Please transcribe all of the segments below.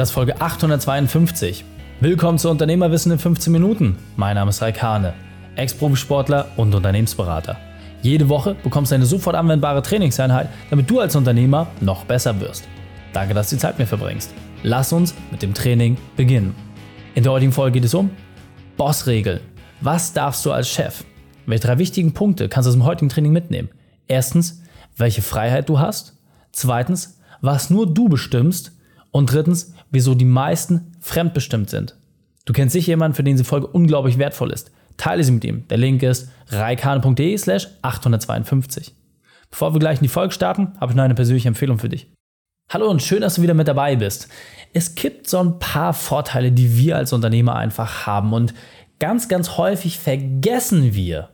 Das ist Folge 852. Willkommen zu Unternehmerwissen in 15 Minuten. Mein Name ist Raikane, Ex-Profisportler und Unternehmensberater. Jede Woche bekommst du eine sofort anwendbare Trainingseinheit, damit du als Unternehmer noch besser wirst. Danke, dass du die Zeit mir verbringst. Lass uns mit dem Training beginnen. In der heutigen Folge geht es um Bossregeln. Was darfst du als Chef? Welche drei wichtigen Punkte kannst du aus dem heutigen Training mitnehmen? Erstens, welche Freiheit du hast. Zweitens, was nur du bestimmst. Und drittens, wieso die meisten fremdbestimmt sind. Du kennst sicher jemanden, für den diese Folge unglaublich wertvoll ist. Teile sie mit ihm. Der Link ist reikane.de slash 852. Bevor wir gleich in die Folge starten, habe ich noch eine persönliche Empfehlung für dich. Hallo und schön, dass du wieder mit dabei bist. Es gibt so ein paar Vorteile, die wir als Unternehmer einfach haben und ganz, ganz häufig vergessen wir,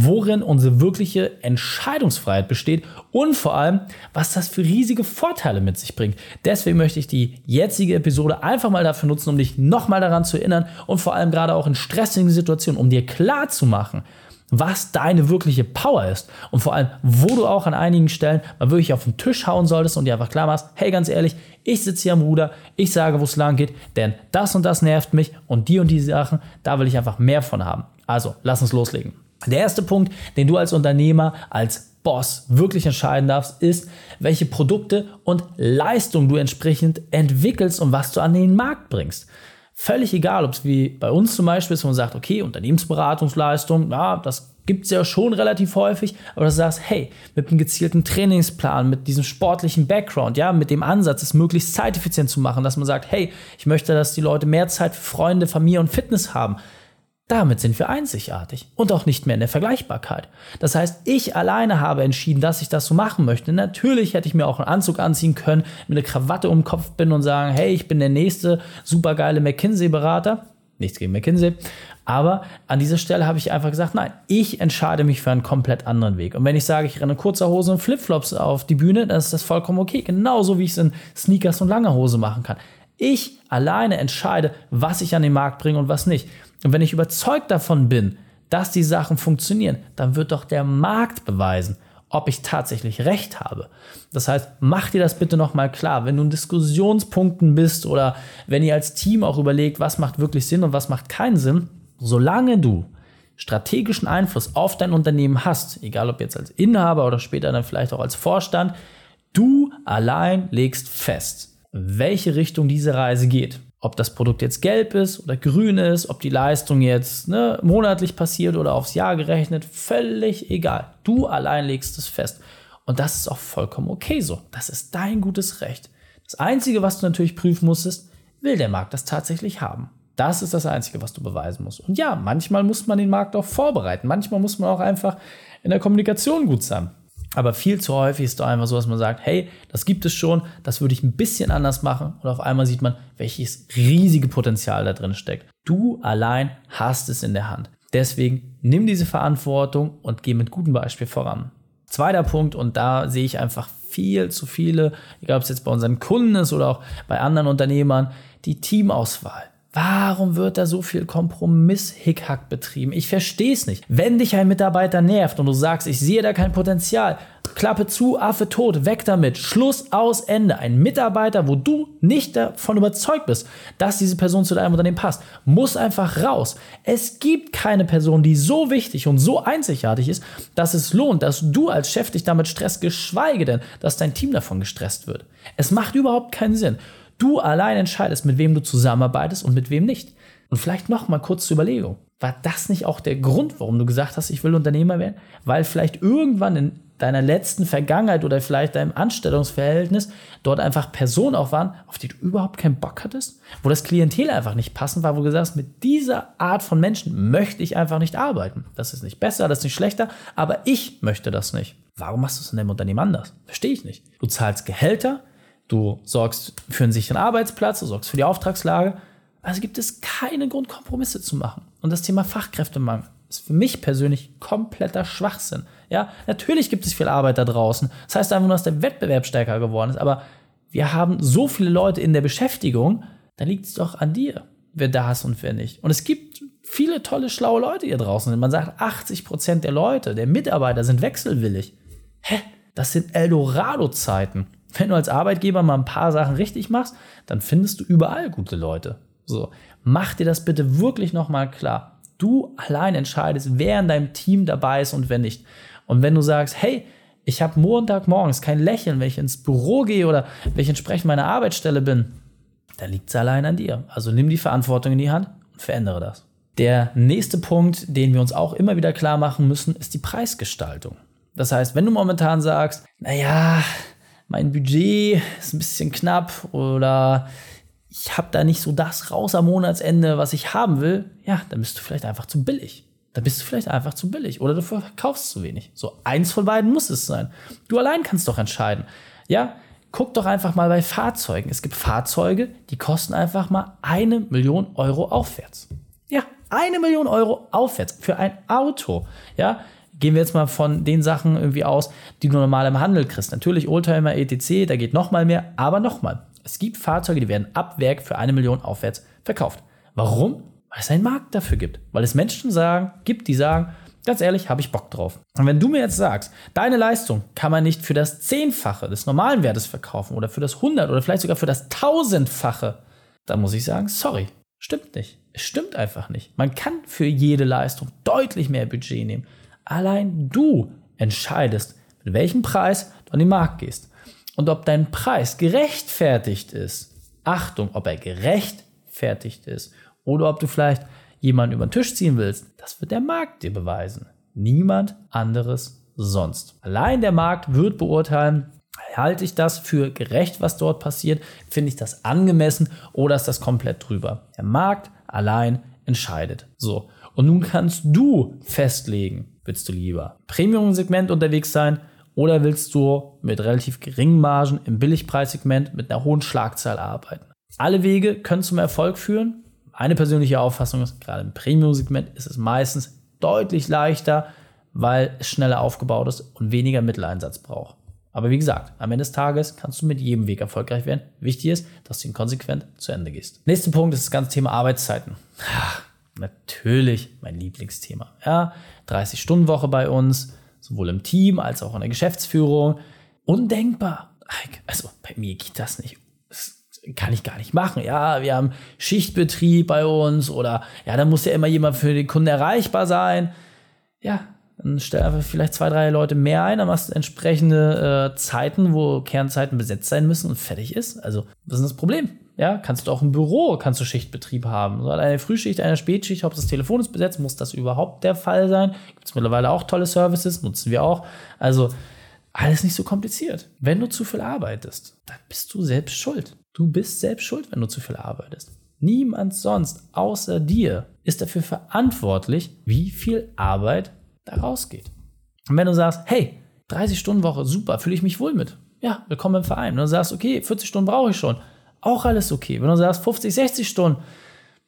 worin unsere wirkliche Entscheidungsfreiheit besteht und vor allem, was das für riesige Vorteile mit sich bringt. Deswegen möchte ich die jetzige Episode einfach mal dafür nutzen, um dich nochmal daran zu erinnern und vor allem gerade auch in stressigen Situationen, um dir klar zu machen, was deine wirkliche Power ist und vor allem, wo du auch an einigen Stellen mal wirklich auf den Tisch hauen solltest und dir einfach klar machst, hey, ganz ehrlich, ich sitze hier am Ruder, ich sage, wo es lang geht, denn das und das nervt mich und die und die Sachen, da will ich einfach mehr von haben. Also, lass uns loslegen. Der erste Punkt, den du als Unternehmer, als Boss wirklich entscheiden darfst, ist, welche Produkte und Leistungen du entsprechend entwickelst und was du an den Markt bringst. Völlig egal, ob es wie bei uns zum Beispiel ist, wo man sagt, okay, Unternehmensberatungsleistung, ja, das gibt es ja schon relativ häufig, aber du sagst, hey, mit einem gezielten Trainingsplan, mit diesem sportlichen Background, ja, mit dem Ansatz, es möglichst zeiteffizient zu machen, dass man sagt, hey, ich möchte, dass die Leute mehr Zeit für Freunde, Familie und Fitness haben damit sind wir einzigartig und auch nicht mehr in der Vergleichbarkeit. Das heißt, ich alleine habe entschieden, dass ich das so machen möchte. Natürlich hätte ich mir auch einen Anzug anziehen können, mit einer Krawatte um den Kopf bin und sagen, hey, ich bin der nächste supergeile McKinsey-Berater. Nichts gegen McKinsey. Aber an dieser Stelle habe ich einfach gesagt, nein, ich entscheide mich für einen komplett anderen Weg. Und wenn ich sage, ich renne kurzer Hose und Flipflops auf die Bühne, dann ist das vollkommen okay. Genauso wie ich es in Sneakers und langer Hose machen kann. Ich alleine entscheide, was ich an den Markt bringe und was nicht. Und wenn ich überzeugt davon bin, dass die Sachen funktionieren, dann wird doch der Markt beweisen, ob ich tatsächlich recht habe. Das heißt, mach dir das bitte nochmal klar. Wenn du in Diskussionspunkten bist oder wenn ihr als Team auch überlegt, was macht wirklich Sinn und was macht keinen Sinn, solange du strategischen Einfluss auf dein Unternehmen hast, egal ob jetzt als Inhaber oder später dann vielleicht auch als Vorstand, du allein legst fest, welche Richtung diese Reise geht. Ob das Produkt jetzt gelb ist oder grün ist, ob die Leistung jetzt ne, monatlich passiert oder aufs Jahr gerechnet, völlig egal. Du allein legst es fest. Und das ist auch vollkommen okay so. Das ist dein gutes Recht. Das Einzige, was du natürlich prüfen musst, ist, will der Markt das tatsächlich haben? Das ist das Einzige, was du beweisen musst. Und ja, manchmal muss man den Markt auch vorbereiten. Manchmal muss man auch einfach in der Kommunikation gut sein. Aber viel zu häufig ist es doch einfach so, dass man sagt, hey, das gibt es schon, das würde ich ein bisschen anders machen. Und auf einmal sieht man, welches riesige Potenzial da drin steckt. Du allein hast es in der Hand. Deswegen nimm diese Verantwortung und geh mit gutem Beispiel voran. Zweiter Punkt, und da sehe ich einfach viel zu viele, egal ob es jetzt bei unseren Kunden ist oder auch bei anderen Unternehmern, die Teamauswahl. Warum wird da so viel Kompromiss-Hickhack betrieben? Ich verstehe es nicht. Wenn dich ein Mitarbeiter nervt und du sagst, ich sehe da kein Potenzial, Klappe zu, Affe tot, weg damit. Schluss aus Ende. Ein Mitarbeiter, wo du nicht davon überzeugt bist, dass diese Person zu deinem Unternehmen passt, muss einfach raus. Es gibt keine Person, die so wichtig und so einzigartig ist, dass es lohnt, dass du als Chef dich damit stresst, geschweige denn, dass dein Team davon gestresst wird. Es macht überhaupt keinen Sinn. Du allein entscheidest, mit wem du zusammenarbeitest und mit wem nicht. Und vielleicht noch mal kurz zur Überlegung. War das nicht auch der Grund, warum du gesagt hast, ich will Unternehmer werden? Weil vielleicht irgendwann in deiner letzten Vergangenheit oder vielleicht deinem Anstellungsverhältnis dort einfach Personen auch waren, auf die du überhaupt keinen Bock hattest? Wo das Klientel einfach nicht passend war, wo du gesagt hast, mit dieser Art von Menschen möchte ich einfach nicht arbeiten. Das ist nicht besser, das ist nicht schlechter, aber ich möchte das nicht. Warum machst du es in deinem Unternehmen anders? Verstehe ich nicht. Du zahlst Gehälter, Du sorgst für einen sicheren Arbeitsplatz, du sorgst für die Auftragslage. Also gibt es keinen Grund, Kompromisse zu machen. Und das Thema Fachkräftemangel ist für mich persönlich kompletter Schwachsinn. Ja, natürlich gibt es viel Arbeit da draußen. Das heißt einfach nur, dass der Wettbewerb stärker geworden ist. Aber wir haben so viele Leute in der Beschäftigung, da liegt es doch an dir, wer da ist und wer nicht. Und es gibt viele tolle, schlaue Leute hier draußen. Man sagt, 80 Prozent der Leute, der Mitarbeiter sind wechselwillig. Hä? Das sind Eldorado-Zeiten. Wenn du als Arbeitgeber mal ein paar Sachen richtig machst, dann findest du überall gute Leute. So, mach dir das bitte wirklich nochmal klar. Du allein entscheidest, wer in deinem Team dabei ist und wer nicht. Und wenn du sagst, hey, ich habe Montagmorgens kein Lächeln, wenn ich ins Büro gehe oder wenn ich entsprechend meiner Arbeitsstelle bin, dann liegt es allein an dir. Also nimm die Verantwortung in die Hand und verändere das. Der nächste Punkt, den wir uns auch immer wieder klar machen müssen, ist die Preisgestaltung. Das heißt, wenn du momentan sagst, naja, mein Budget ist ein bisschen knapp oder ich habe da nicht so das raus am Monatsende, was ich haben will, ja, dann bist du vielleicht einfach zu billig. Dann bist du vielleicht einfach zu billig oder du verkaufst zu wenig. So eins von beiden muss es sein. Du allein kannst doch entscheiden. Ja, guck doch einfach mal bei Fahrzeugen. Es gibt Fahrzeuge, die kosten einfach mal eine Million Euro aufwärts. Ja, eine Million Euro aufwärts für ein Auto. Ja, gehen wir jetzt mal von den Sachen irgendwie aus, die du normal im Handel kriegst. Natürlich Oldtimer, etc., da geht noch mal mehr, aber noch mal. Es gibt Fahrzeuge, die werden ab Werk für eine Million aufwärts verkauft. Warum? Weil es einen Markt dafür gibt. Weil es Menschen sagen, gibt, die sagen, ganz ehrlich, habe ich Bock drauf. Und wenn du mir jetzt sagst, deine Leistung kann man nicht für das Zehnfache des normalen Wertes verkaufen oder für das Hundert oder vielleicht sogar für das Tausendfache, dann muss ich sagen, sorry, stimmt nicht. Es stimmt einfach nicht. Man kann für jede Leistung deutlich mehr Budget nehmen. Allein du entscheidest, mit welchem Preis du an den Markt gehst. Und ob dein Preis gerechtfertigt ist. Achtung, ob er gerechtfertigt ist. Oder ob du vielleicht jemanden über den Tisch ziehen willst. Das wird der Markt dir beweisen. Niemand anderes sonst. Allein der Markt wird beurteilen, halte ich das für gerecht, was dort passiert? Finde ich das angemessen oder ist das komplett drüber? Der Markt allein entscheidet. So. Und nun kannst du festlegen, willst du lieber Premium-Segment unterwegs sein oder willst du mit relativ geringen Margen im Billigpreissegment mit einer hohen Schlagzahl arbeiten? Alle Wege können zum Erfolg führen. Meine persönliche Auffassung ist, gerade im Premium-Segment ist es meistens deutlich leichter, weil es schneller aufgebaut ist und weniger Mitteleinsatz braucht. Aber wie gesagt, am Ende des Tages kannst du mit jedem Weg erfolgreich werden. Wichtig ist, dass du ihn konsequent zu Ende gehst. Nächster Punkt ist das ganze Thema Arbeitszeiten. Natürlich mein Lieblingsthema. Ja, 30-Stunden-Woche bei uns, sowohl im Team als auch in der Geschäftsführung. Undenkbar. Also bei mir geht das nicht. Das kann ich gar nicht machen. Ja, wir haben Schichtbetrieb bei uns oder ja, da muss ja immer jemand für den Kunden erreichbar sein. Ja, dann stell einfach vielleicht zwei, drei Leute mehr ein, dann machst du entsprechende äh, Zeiten, wo Kernzeiten besetzt sein müssen und fertig ist. Also, was ist das Problem? Ja, kannst du auch im Büro, kannst du Schichtbetrieb haben. So eine Frühschicht, eine Spätschicht, ob das Telefon ist besetzt, muss das überhaupt der Fall sein? Gibt es mittlerweile auch tolle Services, nutzen wir auch. Also, alles nicht so kompliziert. Wenn du zu viel arbeitest, dann bist du selbst schuld. Du bist selbst schuld, wenn du zu viel arbeitest. Niemand sonst außer dir ist dafür verantwortlich, wie viel Arbeit da rausgeht. Und wenn du sagst, hey, 30 Stunden Woche, super, fühle ich mich wohl mit. Ja, willkommen im Verein. Wenn du sagst, okay, 40 Stunden brauche ich schon, auch alles okay. Wenn du sagst, 50, 60 Stunden,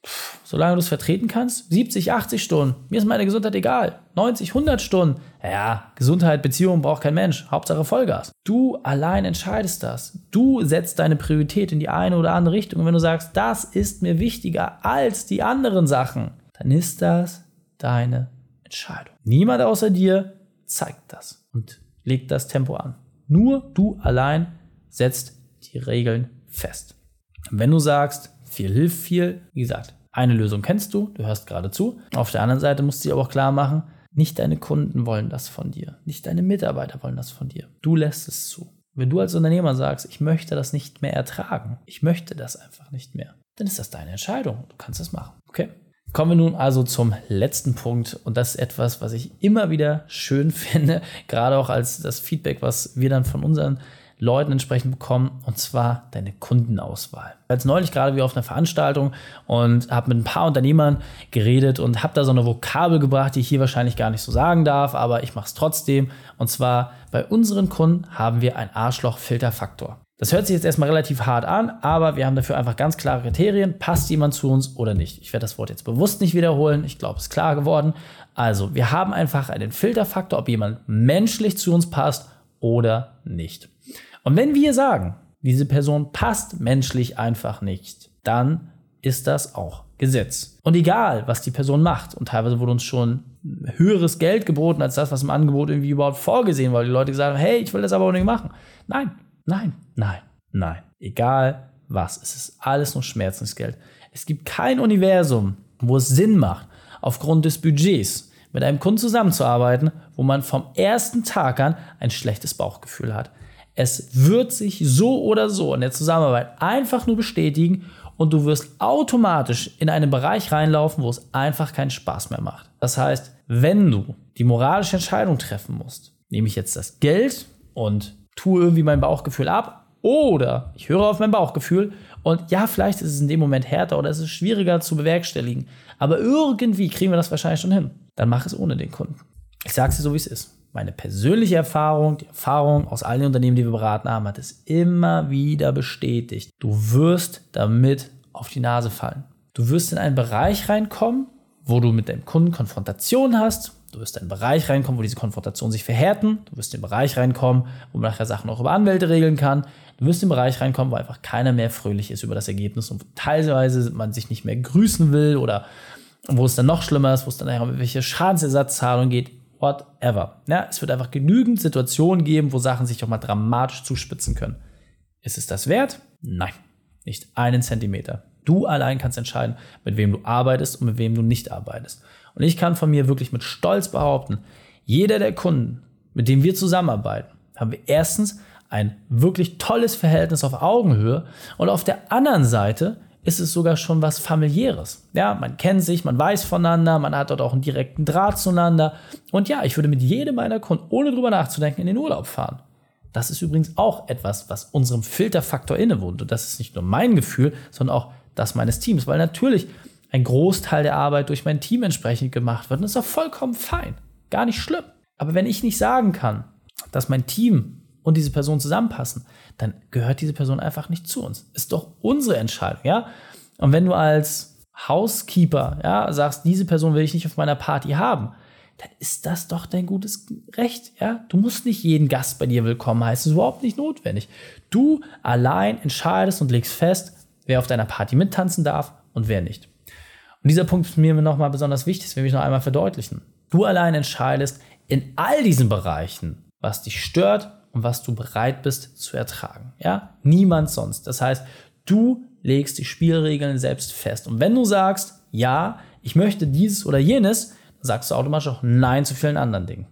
pff, solange du es vertreten kannst, 70, 80 Stunden, mir ist meine Gesundheit egal. 90, 100 Stunden, ja, Gesundheit, Beziehung braucht kein Mensch. Hauptsache Vollgas. Du allein entscheidest das. Du setzt deine Priorität in die eine oder andere Richtung. Und wenn du sagst, das ist mir wichtiger als die anderen Sachen, dann ist das deine Entscheidung. Niemand außer dir zeigt das und legt das Tempo an. Nur du allein setzt die Regeln fest. Wenn du sagst, viel hilft viel, wie gesagt, eine Lösung kennst du, du hörst gerade zu. Auf der anderen Seite musst du dir aber auch klar machen, nicht deine Kunden wollen das von dir, nicht deine Mitarbeiter wollen das von dir. Du lässt es zu. Wenn du als Unternehmer sagst, ich möchte das nicht mehr ertragen, ich möchte das einfach nicht mehr, dann ist das deine Entscheidung. Du kannst es machen. Okay? Kommen wir nun also zum letzten Punkt und das ist etwas, was ich immer wieder schön finde, gerade auch als das Feedback, was wir dann von unseren Leuten entsprechend bekommen, und zwar deine Kundenauswahl. Als neulich gerade wie auf einer Veranstaltung und habe mit ein paar Unternehmern geredet und habe da so eine Vokabel gebracht, die ich hier wahrscheinlich gar nicht so sagen darf, aber ich mache es trotzdem. Und zwar bei unseren Kunden haben wir einen Arschloch-Filterfaktor. Das hört sich jetzt erstmal relativ hart an, aber wir haben dafür einfach ganz klare Kriterien. Passt jemand zu uns oder nicht? Ich werde das Wort jetzt bewusst nicht wiederholen. Ich glaube, es ist klar geworden. Also, wir haben einfach einen Filterfaktor, ob jemand menschlich zu uns passt oder nicht. Und wenn wir sagen, diese Person passt menschlich einfach nicht, dann ist das auch Gesetz. Und egal, was die Person macht, und teilweise wurde uns schon höheres Geld geboten als das, was im Angebot irgendwie überhaupt vorgesehen war, die Leute gesagt haben, hey, ich will das aber nicht machen. Nein, Nein, nein, nein. Egal was, es ist alles nur Schmerzensgeld. Es gibt kein Universum, wo es Sinn macht, aufgrund des Budgets mit einem Kunden zusammenzuarbeiten, wo man vom ersten Tag an ein schlechtes Bauchgefühl hat. Es wird sich so oder so in der Zusammenarbeit einfach nur bestätigen und du wirst automatisch in einen Bereich reinlaufen, wo es einfach keinen Spaß mehr macht. Das heißt, wenn du die moralische Entscheidung treffen musst, nehme ich jetzt das Geld und tue irgendwie mein Bauchgefühl ab oder ich höre auf mein Bauchgefühl und ja, vielleicht ist es in dem Moment härter oder es ist schwieriger zu bewerkstelligen, aber irgendwie kriegen wir das wahrscheinlich schon hin. Dann mach es ohne den Kunden. Ich sage es dir so, wie es ist. Meine persönliche Erfahrung, die Erfahrung aus allen Unternehmen, die wir beraten haben, hat es immer wieder bestätigt. Du wirst damit auf die Nase fallen. Du wirst in einen Bereich reinkommen, wo du mit deinem Kunden Konfrontation hast. Du wirst in einen Bereich reinkommen, wo diese Konfrontationen sich verhärten. Du wirst in den Bereich reinkommen, wo man nachher Sachen auch über Anwälte regeln kann. Du wirst in den Bereich reinkommen, wo einfach keiner mehr fröhlich ist über das Ergebnis und teilweise man sich nicht mehr grüßen will oder wo es dann noch schlimmer ist, wo es dann um welche Schadensersatzzahlung geht, whatever. Ja, es wird einfach genügend Situationen geben, wo Sachen sich auch mal dramatisch zuspitzen können. Ist es das wert? Nein, nicht einen Zentimeter. Du allein kannst entscheiden, mit wem du arbeitest und mit wem du nicht arbeitest. Und ich kann von mir wirklich mit Stolz behaupten, jeder der Kunden, mit dem wir zusammenarbeiten, haben wir erstens ein wirklich tolles Verhältnis auf Augenhöhe und auf der anderen Seite ist es sogar schon was familiäres. Ja, man kennt sich, man weiß voneinander, man hat dort auch einen direkten Draht zueinander. Und ja, ich würde mit jedem meiner Kunden, ohne drüber nachzudenken, in den Urlaub fahren. Das ist übrigens auch etwas, was unserem Filterfaktor innewohnt. Und das ist nicht nur mein Gefühl, sondern auch das meines Teams. Weil natürlich ein Großteil der Arbeit durch mein Team entsprechend gemacht wird. Und das ist auch vollkommen fein. Gar nicht schlimm. Aber wenn ich nicht sagen kann, dass mein Team und diese Person zusammenpassen, dann gehört diese Person einfach nicht zu uns. Ist doch unsere Entscheidung, ja? Und wenn du als Housekeeper, ja, sagst, diese Person will ich nicht auf meiner Party haben, dann ist das doch dein gutes Recht, ja? Du musst nicht jeden Gast bei dir willkommen heißen, ist überhaupt nicht notwendig. Du allein entscheidest und legst fest, wer auf deiner Party mittanzen darf und wer nicht. Und dieser Punkt ist mir nochmal besonders wichtig, das will ich noch einmal verdeutlichen. Du allein entscheidest in all diesen Bereichen, was dich stört und was du bereit bist zu ertragen. Ja, niemand sonst. Das heißt, du legst die Spielregeln selbst fest. Und wenn du sagst, ja, ich möchte dieses oder jenes, dann sagst du automatisch auch Nein zu vielen anderen Dingen.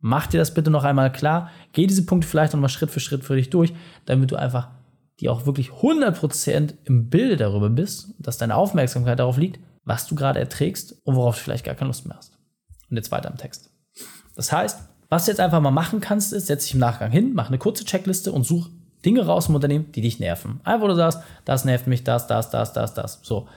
Mach dir das bitte noch einmal klar. Geh diese Punkte vielleicht noch mal Schritt für Schritt für dich durch, damit du einfach die auch wirklich 100% im Bilde darüber bist, dass deine Aufmerksamkeit darauf liegt, was du gerade erträgst und worauf du vielleicht gar keine Lust mehr hast. Und jetzt weiter im Text. Das heißt, was du jetzt einfach mal machen kannst, ist, setz dich im Nachgang hin, mach eine kurze Checkliste und such Dinge raus im Unternehmen, die dich nerven. Einfach, wo du sagst, das nervt mich, das, das, das, das, das. So.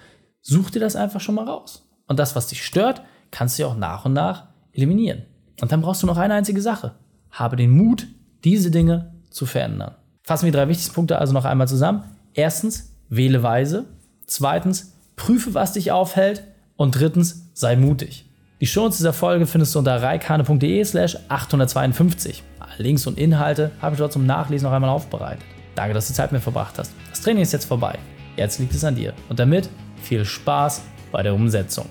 Such dir das einfach schon mal raus. Und das, was dich stört, kannst du ja auch nach und nach eliminieren. Und dann brauchst du noch eine einzige Sache. Habe den Mut, diese Dinge zu verändern. Fassen wir die drei wichtigsten Punkte also noch einmal zusammen. Erstens, wähle weise. Zweitens, prüfe, was dich aufhält. Und drittens, sei mutig. Die Shownotes dieser Folge findest du unter reikane.de slash 852. Links und Inhalte habe ich dort zum Nachlesen noch einmal aufbereitet. Danke, dass du Zeit mit mir verbracht hast. Das Training ist jetzt vorbei. Jetzt liegt es an dir. Und damit viel Spaß bei der Umsetzung.